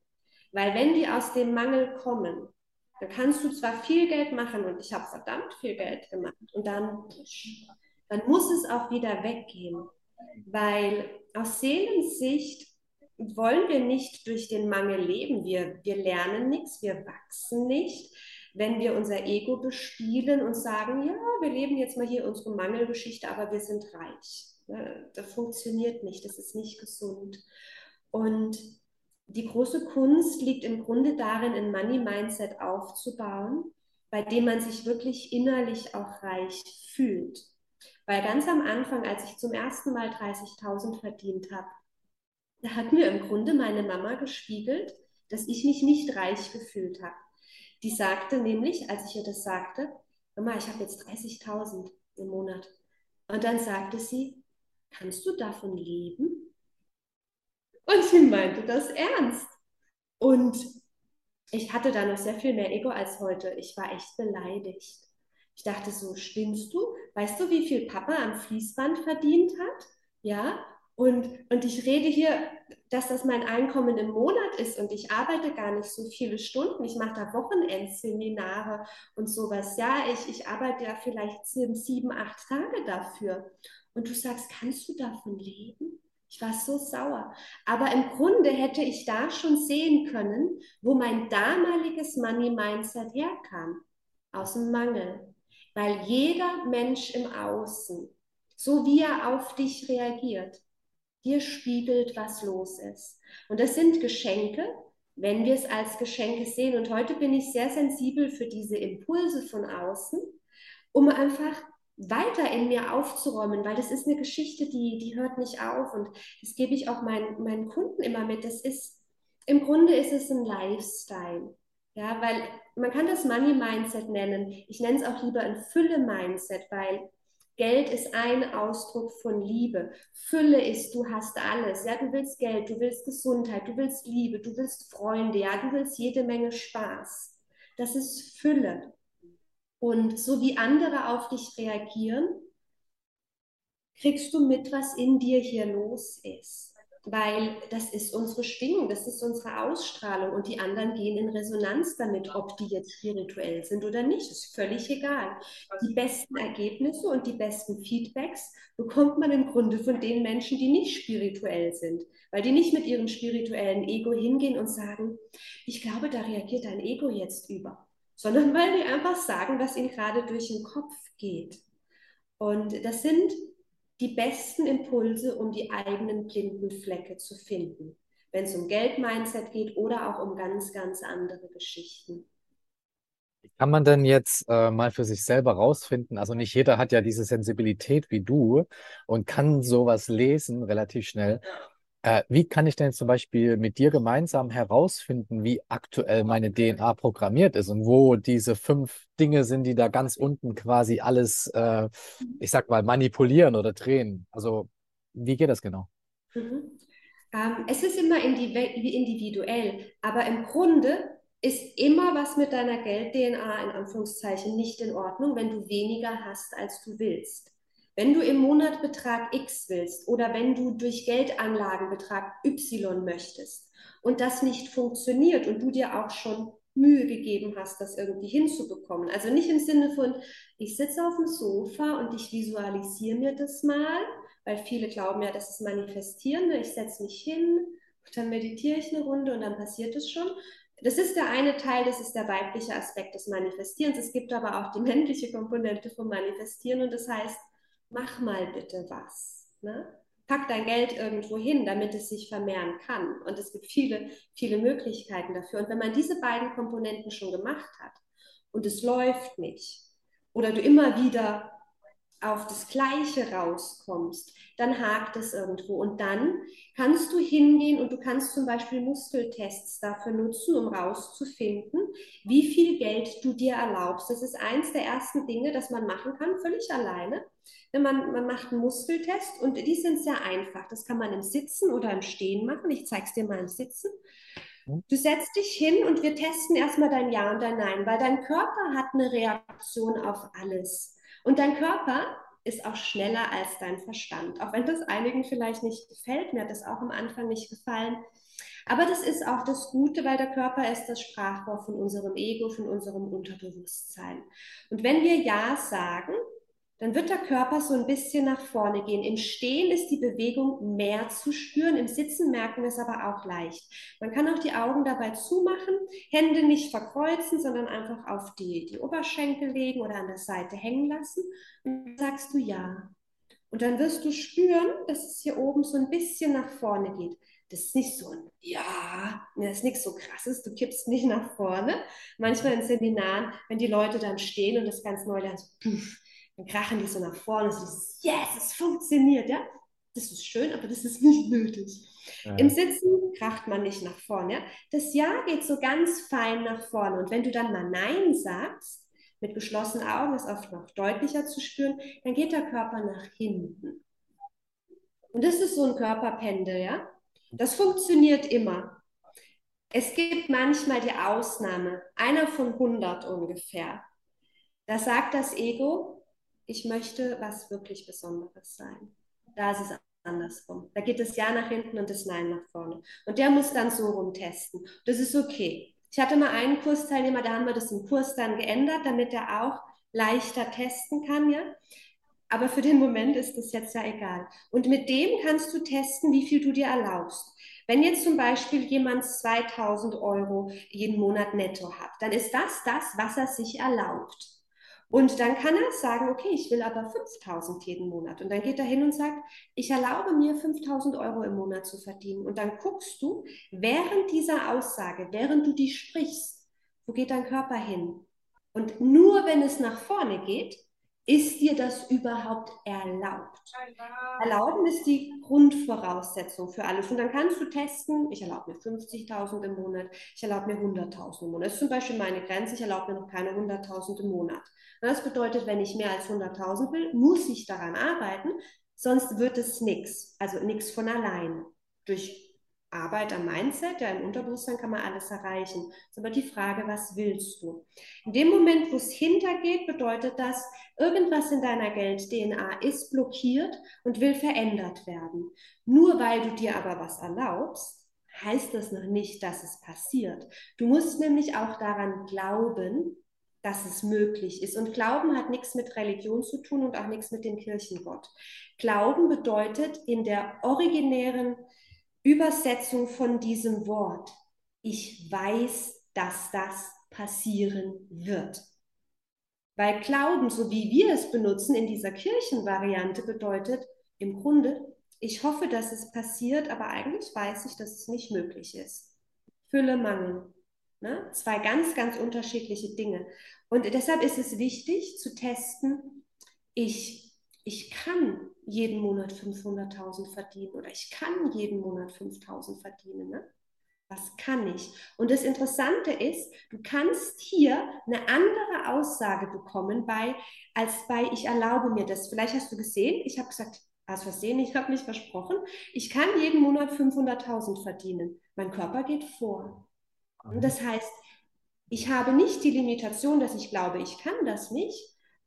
Weil wenn die aus dem Mangel kommen, dann kannst du zwar viel Geld machen und ich habe verdammt viel Geld gemacht und dann, dann muss es auch wieder weggehen. Weil aus Seelensicht wollen wir nicht durch den Mangel leben. Wir, wir lernen nichts, wir wachsen nicht. Wenn wir unser Ego bespielen und sagen, ja, wir leben jetzt mal hier unsere Mangelgeschichte, aber wir sind reich. Das funktioniert nicht, das ist nicht gesund. Und die große Kunst liegt im Grunde darin, ein Money-Mindset aufzubauen, bei dem man sich wirklich innerlich auch reich fühlt. Weil ganz am Anfang, als ich zum ersten Mal 30.000 verdient habe, da hat mir im Grunde meine Mama gespiegelt, dass ich mich nicht reich gefühlt habe. Die sagte nämlich, als ich ihr das sagte, Mama, ich habe jetzt 30.000 im Monat. Und dann sagte sie, kannst du davon leben? Und sie meinte das ernst. Und ich hatte da noch sehr viel mehr Ego als heute. Ich war echt beleidigt. Ich dachte so, spinnst du? Weißt du, wie viel Papa am Fließband verdient hat? Ja, und, und ich rede hier, dass das mein Einkommen im Monat ist und ich arbeite gar nicht so viele Stunden. Ich mache da Wochenendseminare und sowas. Ja, ich, ich arbeite ja vielleicht sieben, acht Tage dafür. Und du sagst, kannst du davon leben? Ich war so sauer. Aber im Grunde hätte ich da schon sehen können, wo mein damaliges Money-Mindset herkam. Aus dem Mangel. Weil jeder Mensch im Außen, so wie er auf dich reagiert, dir spiegelt, was los ist. Und das sind Geschenke, wenn wir es als Geschenke sehen. Und heute bin ich sehr sensibel für diese Impulse von außen, um einfach weiter in mir aufzuräumen, weil das ist eine Geschichte, die, die hört nicht auf und das gebe ich auch meinen, meinen Kunden immer mit. Das ist, im Grunde ist es ein Lifestyle. Ja, weil man kann das Money Mindset nennen. Ich nenne es auch lieber ein Fülle Mindset, weil Geld ist ein Ausdruck von Liebe. Fülle ist, du hast alles. Ja, du willst Geld, du willst Gesundheit, du willst Liebe, du willst Freunde, ja, du willst jede Menge Spaß. Das ist Fülle. Und so wie andere auf dich reagieren, kriegst du mit, was in dir hier los ist. Weil das ist unsere Schwingung, das ist unsere Ausstrahlung und die anderen gehen in Resonanz damit, ob die jetzt spirituell sind oder nicht, ist völlig egal. Die besten Ergebnisse und die besten Feedbacks bekommt man im Grunde von den Menschen, die nicht spirituell sind, weil die nicht mit ihrem spirituellen Ego hingehen und sagen, ich glaube, da reagiert dein Ego jetzt über, sondern weil die einfach sagen, was ihnen gerade durch den Kopf geht. Und das sind die besten Impulse, um die eigenen blinden Flecke zu finden, wenn es um Geld-Mindset geht oder auch um ganz, ganz andere Geschichten. Kann man denn jetzt äh, mal für sich selber rausfinden? Also nicht jeder hat ja diese Sensibilität wie du und kann sowas lesen relativ schnell. Äh, wie kann ich denn zum Beispiel mit dir gemeinsam herausfinden, wie aktuell meine DNA programmiert ist und wo diese fünf Dinge sind, die da ganz unten quasi alles, äh, ich sag mal, manipulieren oder drehen? Also, wie geht das genau? Mhm. Ähm, es ist immer individuell, aber im Grunde ist immer was mit deiner Geld-DNA in Anführungszeichen nicht in Ordnung, wenn du weniger hast, als du willst. Wenn du im Monat Betrag X willst oder wenn du durch Geldanlagen Betrag Y möchtest und das nicht funktioniert und du dir auch schon Mühe gegeben hast, das irgendwie hinzubekommen. Also nicht im Sinne von, ich sitze auf dem Sofa und ich visualisiere mir das mal, weil viele glauben ja, das ist Manifestieren. Ich setze mich hin, dann meditiere ich eine Runde und dann passiert es schon. Das ist der eine Teil, das ist der weibliche Aspekt des Manifestierens. Es gibt aber auch die männliche Komponente vom Manifestieren und das heißt, mach mal bitte was. Ne? Pack dein Geld irgendwo hin, damit es sich vermehren kann. Und es gibt viele, viele Möglichkeiten dafür. Und wenn man diese beiden Komponenten schon gemacht hat und es läuft nicht, oder du immer wieder auf das Gleiche rauskommst, dann hakt es irgendwo. Und dann kannst du hingehen und du kannst zum Beispiel Muskeltests dafür nutzen, um rauszufinden, wie viel Geld du dir erlaubst. Das ist eins der ersten Dinge, das man machen kann, völlig alleine. Wenn man, man macht einen Muskeltest und die sind sehr einfach. Das kann man im Sitzen oder im Stehen machen. Ich zeige es dir mal im Sitzen. Hm? Du setzt dich hin und wir testen erstmal dein Ja und dein Nein, weil dein Körper hat eine Reaktion auf alles. Und dein Körper ist auch schneller als dein Verstand. Auch wenn das einigen vielleicht nicht gefällt, mir hat das auch am Anfang nicht gefallen. Aber das ist auch das Gute, weil der Körper ist das Sprachrohr von unserem Ego, von unserem Unterbewusstsein. Und wenn wir Ja sagen, dann wird der Körper so ein bisschen nach vorne gehen. Im Stehen ist die Bewegung mehr zu spüren, im Sitzen merken wir es aber auch leicht. Man kann auch die Augen dabei zumachen, Hände nicht verkreuzen, sondern einfach auf die, die Oberschenkel legen oder an der Seite hängen lassen. Und dann sagst du ja. Und dann wirst du spüren, dass es hier oben so ein bisschen nach vorne geht. Das ist nicht so ein Ja, das ist nichts so krasses, du kippst nicht nach vorne. Manchmal in Seminaren, wenn die Leute dann stehen und das ganz neu lernen, so, pff, dann krachen die so nach vorne, so dieses Yes, es funktioniert, ja. Das ist schön, aber das ist nicht nötig. Ja. Im Sitzen kracht man nicht nach vorne. Ja? Das Ja geht so ganz fein nach vorne. Und wenn du dann mal Nein sagst, mit geschlossenen Augen ist oft noch deutlicher zu spüren, dann geht der Körper nach hinten. Und das ist so ein Körperpendel, ja. Das funktioniert immer. Es gibt manchmal die Ausnahme, einer von 100 ungefähr. Da sagt das Ego, ich möchte was wirklich Besonderes sein. Da ist es andersrum. Da geht das Ja nach hinten und das Nein nach vorne. Und der muss dann so rumtesten. Das ist okay. Ich hatte mal einen Kursteilnehmer, da haben wir das im Kurs dann geändert, damit er auch leichter testen kann, ja. Aber für den Moment ist das jetzt ja egal. Und mit dem kannst du testen, wie viel du dir erlaubst. Wenn jetzt zum Beispiel jemand 2000 Euro jeden Monat netto hat, dann ist das das, was er sich erlaubt. Und dann kann er sagen, okay, ich will aber 5000 jeden Monat. Und dann geht er hin und sagt, ich erlaube mir 5000 Euro im Monat zu verdienen. Und dann guckst du während dieser Aussage, während du die sprichst, wo geht dein Körper hin? Und nur wenn es nach vorne geht, ist dir das überhaupt erlaubt? Erlauben ist die Grundvoraussetzung für alles. Und dann kannst du testen, ich erlaube mir 50.000 im Monat, ich erlaube mir 100.000 im Monat. Das ist zum Beispiel meine Grenze, ich erlaube mir noch keine 100.000 im Monat. Das bedeutet, wenn ich mehr als 100.000 will, muss ich daran arbeiten, sonst wird es nichts, also nichts von allein. Durch Arbeit am Mindset, ja, im Unterbewusstsein kann man alles erreichen. Ist aber die Frage, was willst du? In dem Moment, wo es hintergeht, bedeutet das, irgendwas in deiner Geld-DNA ist blockiert und will verändert werden. Nur weil du dir aber was erlaubst, heißt das noch nicht, dass es passiert. Du musst nämlich auch daran glauben, dass es möglich ist. Und Glauben hat nichts mit Religion zu tun und auch nichts mit dem Kirchengott. Glauben bedeutet in der originären Übersetzung von diesem Wort, ich weiß, dass das passieren wird. Weil Glauben, so wie wir es benutzen in dieser Kirchenvariante, bedeutet im Grunde, ich hoffe, dass es passiert, aber eigentlich weiß ich, dass es nicht möglich ist. Fülle, Mangel. Ne? Zwei ganz, ganz unterschiedliche Dinge. Und deshalb ist es wichtig zu testen, ich ich kann jeden Monat 500.000 verdienen oder ich kann jeden Monat 5.000 verdienen. Ne? Was kann ich? Und das Interessante ist, du kannst hier eine andere Aussage bekommen bei, als bei ich erlaube mir das. Vielleicht hast du gesehen, ich habe gesagt, aus Versehen, ich habe mich versprochen, ich kann jeden Monat 500.000 verdienen. Mein Körper geht vor. Und das heißt, ich habe nicht die Limitation, dass ich glaube, ich kann das nicht,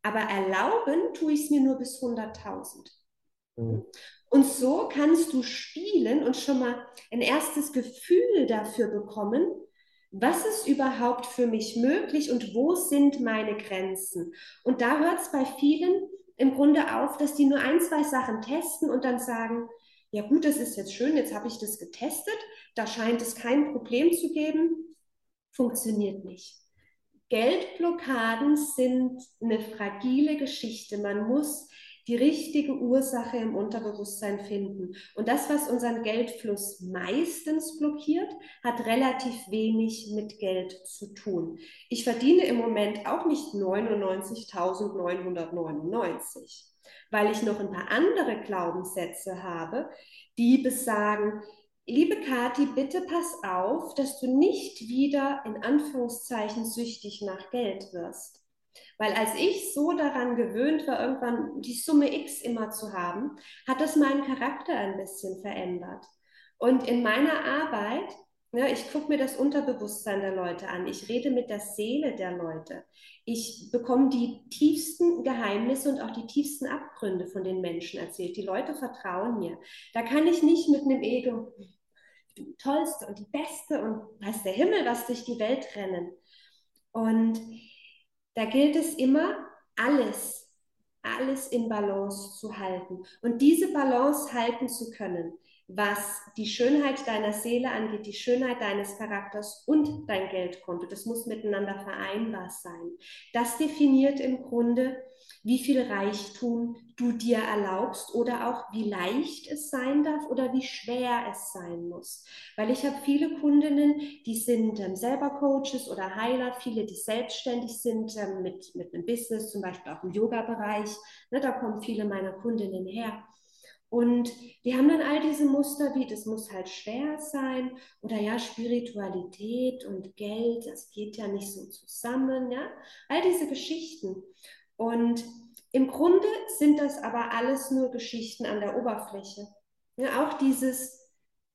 aber erlauben tue ich es mir nur bis 100.000. Mhm. Und so kannst du spielen und schon mal ein erstes Gefühl dafür bekommen, was ist überhaupt für mich möglich und wo sind meine Grenzen. Und da hört es bei vielen im Grunde auf, dass die nur ein, zwei Sachen testen und dann sagen, ja gut, das ist jetzt schön, jetzt habe ich das getestet, da scheint es kein Problem zu geben, funktioniert nicht. Geldblockaden sind eine fragile Geschichte. Man muss die richtige Ursache im Unterbewusstsein finden. Und das, was unseren Geldfluss meistens blockiert, hat relativ wenig mit Geld zu tun. Ich verdiene im Moment auch nicht 99.999, weil ich noch ein paar andere Glaubenssätze habe, die besagen, Liebe Kathi, bitte pass auf, dass du nicht wieder in Anführungszeichen süchtig nach Geld wirst. Weil als ich so daran gewöhnt war, irgendwann die Summe X immer zu haben, hat das meinen Charakter ein bisschen verändert. Und in meiner Arbeit, ne, ich gucke mir das Unterbewusstsein der Leute an, ich rede mit der Seele der Leute, ich bekomme die tiefsten Geheimnisse und auch die tiefsten Abgründe von den Menschen erzählt. Die Leute vertrauen mir. Da kann ich nicht mit einem Ego, die tollste und die beste und weiß der Himmel, was durch die Welt rennen. Und da gilt es immer, alles, alles in Balance zu halten. Und diese Balance halten zu können, was die Schönheit deiner Seele angeht, die Schönheit deines Charakters und dein Geldkonto, das muss miteinander vereinbar sein. Das definiert im Grunde, wie viel Reichtum du dir erlaubst oder auch wie leicht es sein darf oder wie schwer es sein muss. Weil ich habe viele Kundinnen, die sind ähm, selber Coaches oder Heiler, viele, die selbstständig sind ähm, mit, mit einem Business, zum Beispiel auch im Yoga-Bereich. Ne, da kommen viele meiner Kundinnen her. Und die haben dann all diese Muster wie, das muss halt schwer sein oder ja, Spiritualität und Geld, das geht ja nicht so zusammen, ja, all diese Geschichten. Und im Grunde sind das aber alles nur Geschichten an der Oberfläche. Ja, auch dieses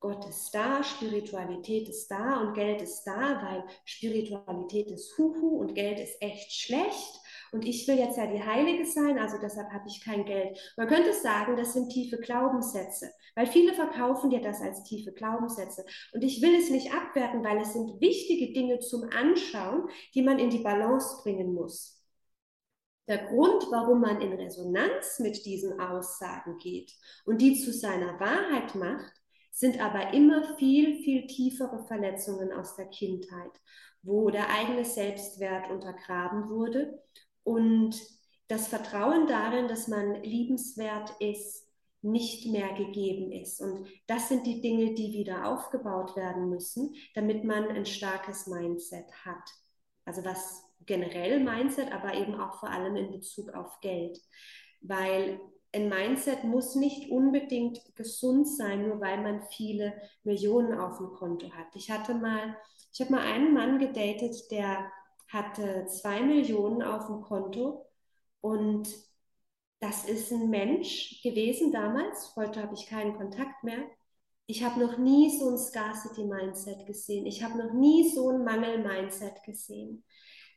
Gott ist da, Spiritualität ist da und Geld ist da, weil Spiritualität ist Huhu und Geld ist echt schlecht. Und ich will jetzt ja die Heilige sein, also deshalb habe ich kein Geld. Man könnte sagen, das sind tiefe Glaubenssätze, weil viele verkaufen dir das als tiefe Glaubenssätze. Und ich will es nicht abwerten, weil es sind wichtige Dinge zum Anschauen, die man in die Balance bringen muss. Der Grund, warum man in Resonanz mit diesen Aussagen geht und die zu seiner Wahrheit macht, sind aber immer viel, viel tiefere Verletzungen aus der Kindheit, wo der eigene Selbstwert untergraben wurde und das Vertrauen darin, dass man liebenswert ist, nicht mehr gegeben ist. Und das sind die Dinge, die wieder aufgebaut werden müssen, damit man ein starkes Mindset hat. Also was generell Mindset, aber eben auch vor allem in Bezug auf Geld. Weil ein Mindset muss nicht unbedingt gesund sein, nur weil man viele Millionen auf dem Konto hat. Ich hatte mal, ich habe mal einen Mann gedatet, der hatte zwei Millionen auf dem Konto und das ist ein Mensch gewesen damals. Heute habe ich keinen Kontakt mehr. Ich habe noch nie so ein Scarcity-Mindset gesehen. Ich habe noch nie so ein Mangel-Mindset gesehen.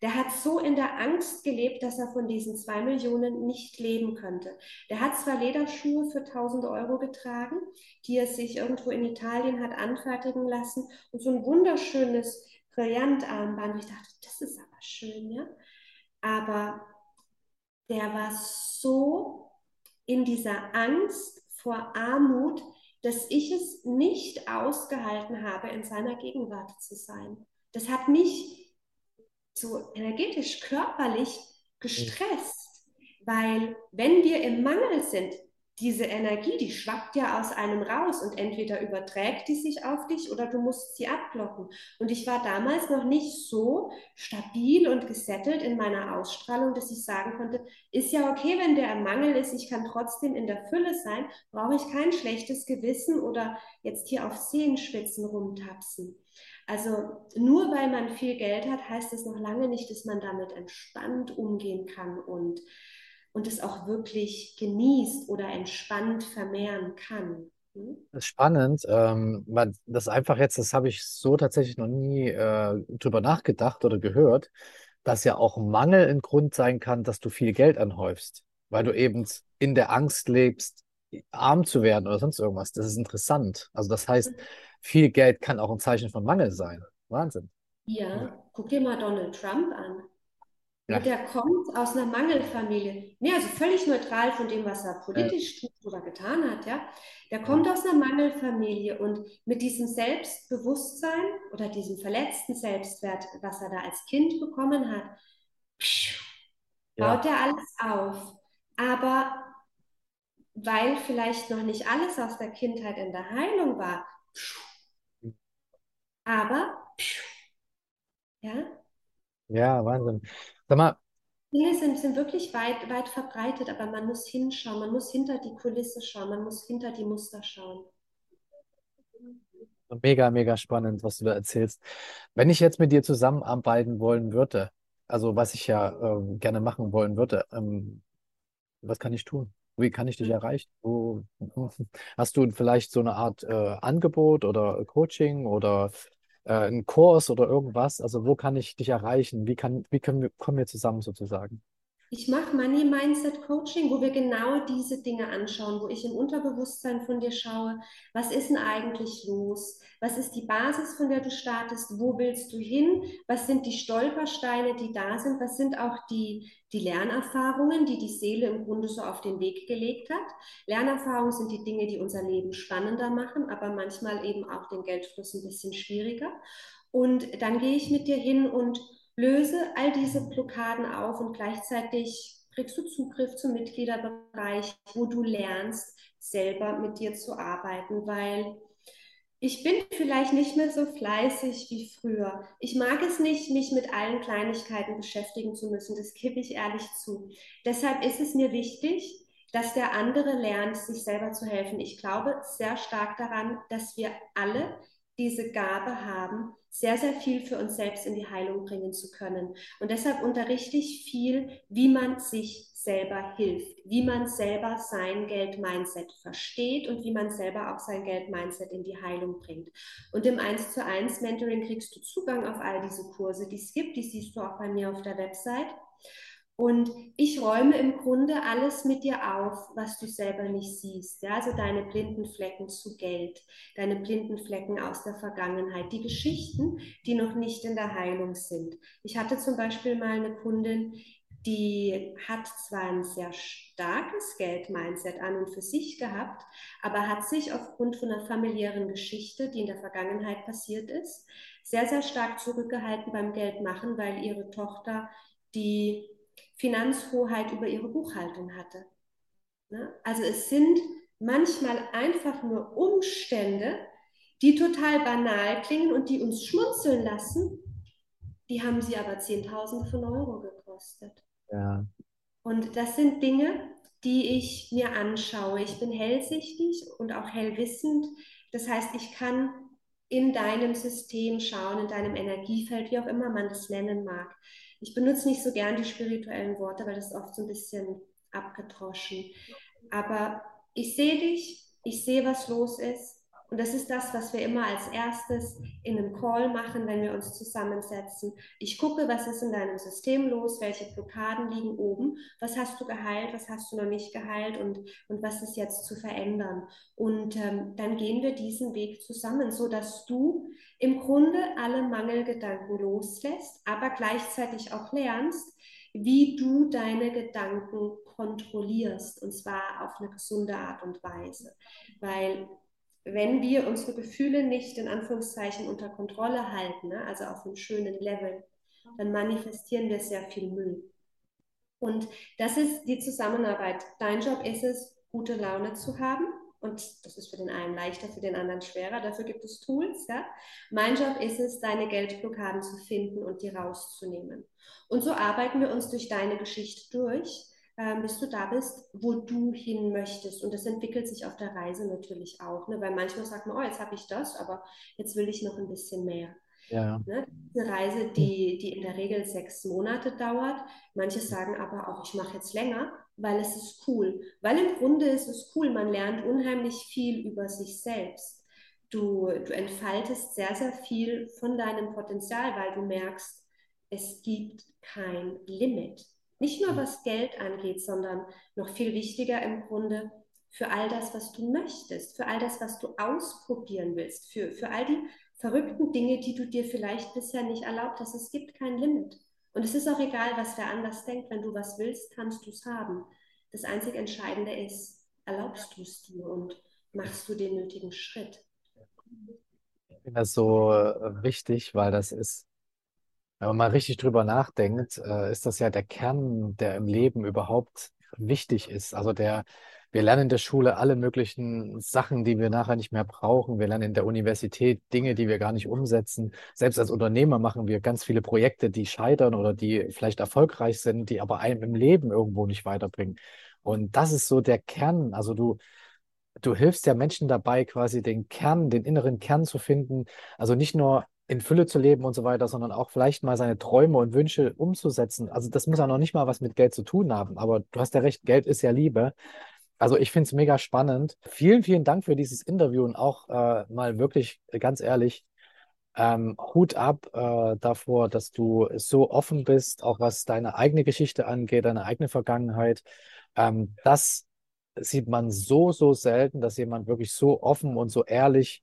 Der hat so in der Angst gelebt, dass er von diesen zwei Millionen nicht leben könnte. Der hat zwar Lederschuhe für 1000 Euro getragen, die er sich irgendwo in Italien hat anfertigen lassen und so ein wunderschönes Brillantarmband. Ich dachte, das ist schön, ja. Aber der war so in dieser Angst vor Armut, dass ich es nicht ausgehalten habe, in seiner Gegenwart zu sein. Das hat mich so energetisch, körperlich gestresst, weil wenn wir im Mangel sind, diese Energie, die schwappt ja aus einem raus und entweder überträgt die sich auf dich oder du musst sie abblocken. Und ich war damals noch nicht so stabil und gesettelt in meiner Ausstrahlung, dass ich sagen konnte, ist ja okay, wenn der im Mangel ist, ich kann trotzdem in der Fülle sein, brauche ich kein schlechtes Gewissen oder jetzt hier auf Zehenspitzen rumtapsen. Also nur weil man viel Geld hat, heißt das noch lange nicht, dass man damit entspannt umgehen kann und und es auch wirklich genießt oder entspannt vermehren kann. Hm? Das ist spannend. Ähm, das einfach jetzt, das habe ich so tatsächlich noch nie äh, drüber nachgedacht oder gehört, dass ja auch Mangel ein Grund sein kann, dass du viel Geld anhäufst, weil du eben in der Angst lebst, arm zu werden oder sonst irgendwas. Das ist interessant. Also das heißt, viel Geld kann auch ein Zeichen von Mangel sein. Wahnsinn. Ja, guck dir mal Donald Trump an. Ja. Der kommt aus einer Mangelfamilie. Nee, also völlig neutral von dem, was er politisch tut oder getan hat, ja. Der kommt aus einer Mangelfamilie und mit diesem Selbstbewusstsein oder diesem verletzten Selbstwert, was er da als Kind bekommen hat, baut ja. er alles auf. Aber weil vielleicht noch nicht alles aus der Kindheit in der Heilung war, aber ja. Ja, Wahnsinn. Sag mal. Dinge sind, sind wirklich weit, weit verbreitet, aber man muss hinschauen, man muss hinter die Kulisse schauen, man muss hinter die Muster schauen. Mega, mega spannend, was du da erzählst. Wenn ich jetzt mit dir zusammenarbeiten wollen würde, also was ich ja ähm, gerne machen wollen würde, ähm, was kann ich tun? Wie kann ich dich erreichen? Wo, hast du vielleicht so eine Art äh, Angebot oder Coaching oder äh, einen Kurs oder irgendwas? Also wo kann ich dich erreichen? Wie kann, wie können wir, kommen wir zusammen sozusagen? Ich mache Money Mindset Coaching, wo wir genau diese Dinge anschauen, wo ich im Unterbewusstsein von dir schaue, was ist denn eigentlich los? Was ist die Basis, von der du startest? Wo willst du hin? Was sind die Stolpersteine, die da sind? Was sind auch die, die Lernerfahrungen, die die Seele im Grunde so auf den Weg gelegt hat? Lernerfahrungen sind die Dinge, die unser Leben spannender machen, aber manchmal eben auch den Geldfluss ein bisschen schwieriger. Und dann gehe ich mit dir hin und löse all diese Blockaden auf und gleichzeitig kriegst du Zugriff zum Mitgliederbereich, wo du lernst, selber mit dir zu arbeiten, weil ich bin vielleicht nicht mehr so fleißig wie früher. Ich mag es nicht, mich mit allen Kleinigkeiten beschäftigen zu müssen. Das gebe ich ehrlich zu. Deshalb ist es mir wichtig, dass der andere lernt, sich selber zu helfen. Ich glaube sehr stark daran, dass wir alle diese Gabe haben, sehr, sehr viel für uns selbst in die Heilung bringen zu können. Und deshalb unterrichte ich viel, wie man sich selber hilft, wie man selber sein Geld-Mindset versteht und wie man selber auch sein Geld-Mindset in die Heilung bringt. Und im 1 zu 1 Mentoring kriegst du Zugang auf all diese Kurse, die es gibt, die siehst du auch bei mir auf der Website. Und ich räume im Grunde alles mit dir auf, was du selber nicht siehst. Ja? Also deine blinden Flecken zu Geld, deine blinden Flecken aus der Vergangenheit, die Geschichten, die noch nicht in der Heilung sind. Ich hatte zum Beispiel mal eine Kundin, die hat zwar ein sehr starkes Geld-Mindset an und für sich gehabt, aber hat sich aufgrund von einer familiären Geschichte, die in der Vergangenheit passiert ist, sehr, sehr stark zurückgehalten beim Geld machen, weil ihre Tochter die Finanzhoheit über ihre Buchhaltung hatte. Ne? Also es sind manchmal einfach nur Umstände, die total banal klingen und die uns schmunzeln lassen, die haben sie aber Zehntausende von Euro gekostet. Ja. Und das sind Dinge, die ich mir anschaue. Ich bin hellsichtig und auch hellwissend. Das heißt, ich kann in deinem System schauen, in deinem Energiefeld, wie auch immer man das nennen mag. Ich benutze nicht so gern die spirituellen Worte, weil das oft so ein bisschen abgedroschen. Aber ich sehe dich, ich sehe, was los ist Und das ist das, was wir immer als erstes in einem Call machen, wenn wir uns zusammensetzen. Ich gucke, was ist in deinem System los, welche Blockaden liegen oben, was hast du geheilt, was hast du noch nicht geheilt und, und was ist jetzt zu verändern. Und ähm, dann gehen wir diesen Weg zusammen, so dass du im Grunde alle Mangelgedanken loslässt, aber gleichzeitig auch lernst, wie du deine Gedanken kontrollierst und zwar auf eine gesunde Art und Weise. Weil wenn wir unsere Gefühle nicht in Anführungszeichen unter Kontrolle halten, ne, also auf einem schönen Level, dann manifestieren wir sehr viel Müll. Und das ist die Zusammenarbeit. Dein Job ist es, gute Laune zu haben. Und das ist für den einen leichter, für den anderen schwerer. Dafür gibt es Tools. Ja? Mein Job ist es, deine Geldblockaden zu finden und die rauszunehmen. Und so arbeiten wir uns durch deine Geschichte durch ähm, bis du da bist, wo du hin möchtest. Und das entwickelt sich auf der Reise natürlich auch, ne? weil manchmal sagt man, oh, jetzt habe ich das, aber jetzt will ich noch ein bisschen mehr. Ja. Ne? Eine Reise, die, die in der Regel sechs Monate dauert. Manche sagen aber auch, ich mache jetzt länger, weil es ist cool. Weil im Grunde ist es cool, man lernt unheimlich viel über sich selbst. Du, du entfaltest sehr, sehr viel von deinem Potenzial, weil du merkst, es gibt kein Limit. Nicht nur was Geld angeht, sondern noch viel wichtiger im Grunde für all das, was du möchtest, für all das, was du ausprobieren willst, für, für all die verrückten Dinge, die du dir vielleicht bisher nicht erlaubt hast. Es gibt kein Limit. Und es ist auch egal, was wer anders denkt. Wenn du was willst, kannst du es haben. Das einzig Entscheidende ist, erlaubst du es dir und machst du den nötigen Schritt. Ich finde das so äh, wichtig, weil das ist wenn man mal richtig drüber nachdenkt, äh, ist das ja der Kern, der im Leben überhaupt wichtig ist. Also der, wir lernen in der Schule alle möglichen Sachen, die wir nachher nicht mehr brauchen. Wir lernen in der Universität Dinge, die wir gar nicht umsetzen. Selbst als Unternehmer machen wir ganz viele Projekte, die scheitern oder die vielleicht erfolgreich sind, die aber einem im Leben irgendwo nicht weiterbringen. Und das ist so der Kern. Also du, du hilfst ja Menschen dabei, quasi den Kern, den inneren Kern zu finden. Also nicht nur in Fülle zu leben und so weiter, sondern auch vielleicht mal seine Träume und Wünsche umzusetzen. Also das muss ja noch nicht mal was mit Geld zu tun haben, aber du hast ja recht, Geld ist ja Liebe. Also ich finde es mega spannend. Vielen, vielen Dank für dieses Interview und auch äh, mal wirklich ganz ehrlich, ähm, Hut ab äh, davor, dass du so offen bist, auch was deine eigene Geschichte angeht, deine eigene Vergangenheit. Ähm, das sieht man so, so selten, dass jemand wirklich so offen und so ehrlich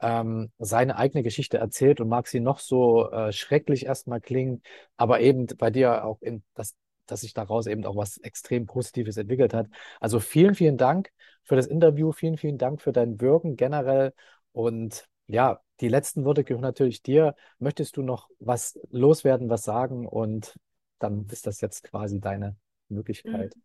ähm, seine eigene Geschichte erzählt und mag sie noch so äh, schrecklich erstmal klingen, aber eben bei dir auch in das dass sich daraus eben auch was extrem Positives entwickelt hat. Also vielen, vielen Dank für das Interview, vielen, vielen Dank für dein Wirken generell und ja, die letzten Worte gehören natürlich dir. Möchtest du noch was loswerden, was sagen und dann ist das jetzt quasi deine Möglichkeit. Mhm.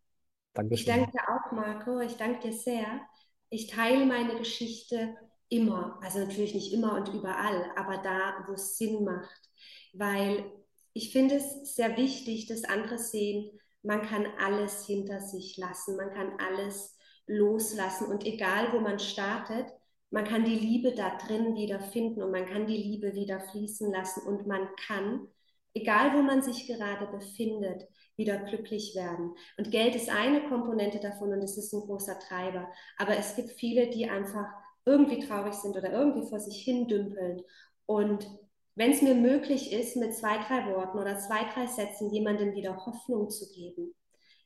Dankeschön. Ich danke dir auch, Marco. Ich danke dir sehr. Ich teile meine Geschichte immer, also natürlich nicht immer und überall, aber da, wo es Sinn macht. Weil ich finde es sehr wichtig, dass andere sehen, man kann alles hinter sich lassen, man kann alles loslassen und egal, wo man startet, man kann die Liebe da drin wieder finden und man kann die Liebe wieder fließen lassen und man kann, egal wo man sich gerade befindet, wieder glücklich werden. Und Geld ist eine Komponente davon und es ist ein großer Treiber. Aber es gibt viele, die einfach irgendwie traurig sind oder irgendwie vor sich hin dümpeln. Und wenn es mir möglich ist, mit zwei, drei Worten oder zwei, drei Sätzen jemandem wieder Hoffnung zu geben,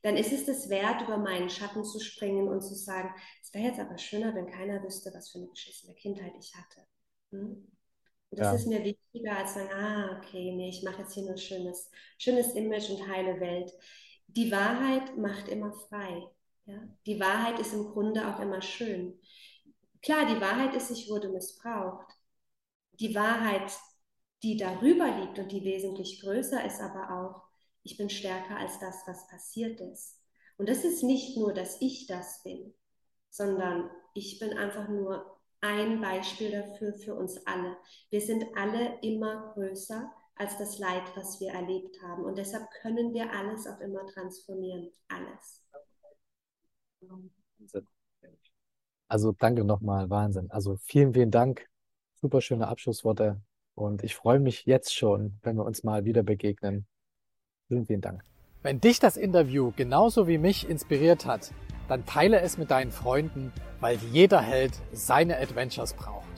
dann ist es das wert, über meinen Schatten zu springen und zu sagen, es wäre jetzt aber schöner, wenn keiner wüsste, was für eine beschissene Kindheit ich hatte. Hm? Und das ja. ist mir wichtiger, als sagen, ah, okay, nee, ich mache jetzt hier nur schönes, schönes Image und heile Welt. Die Wahrheit macht immer frei. Ja? Die Wahrheit ist im Grunde auch immer schön. Klar, die Wahrheit ist, ich wurde missbraucht. Die Wahrheit, die darüber liegt und die wesentlich größer ist, aber auch, ich bin stärker als das, was passiert ist. Und das ist nicht nur, dass ich das bin, sondern ich bin einfach nur ein Beispiel dafür für uns alle. Wir sind alle immer größer als das Leid, was wir erlebt haben. Und deshalb können wir alles auch immer transformieren. Alles. Also danke nochmal, Wahnsinn. Also vielen, vielen Dank. Super schöne Abschlussworte. Und ich freue mich jetzt schon, wenn wir uns mal wieder begegnen. Vielen, vielen Dank. Wenn dich das Interview genauso wie mich inspiriert hat, dann teile es mit deinen Freunden, weil jeder Held seine Adventures braucht.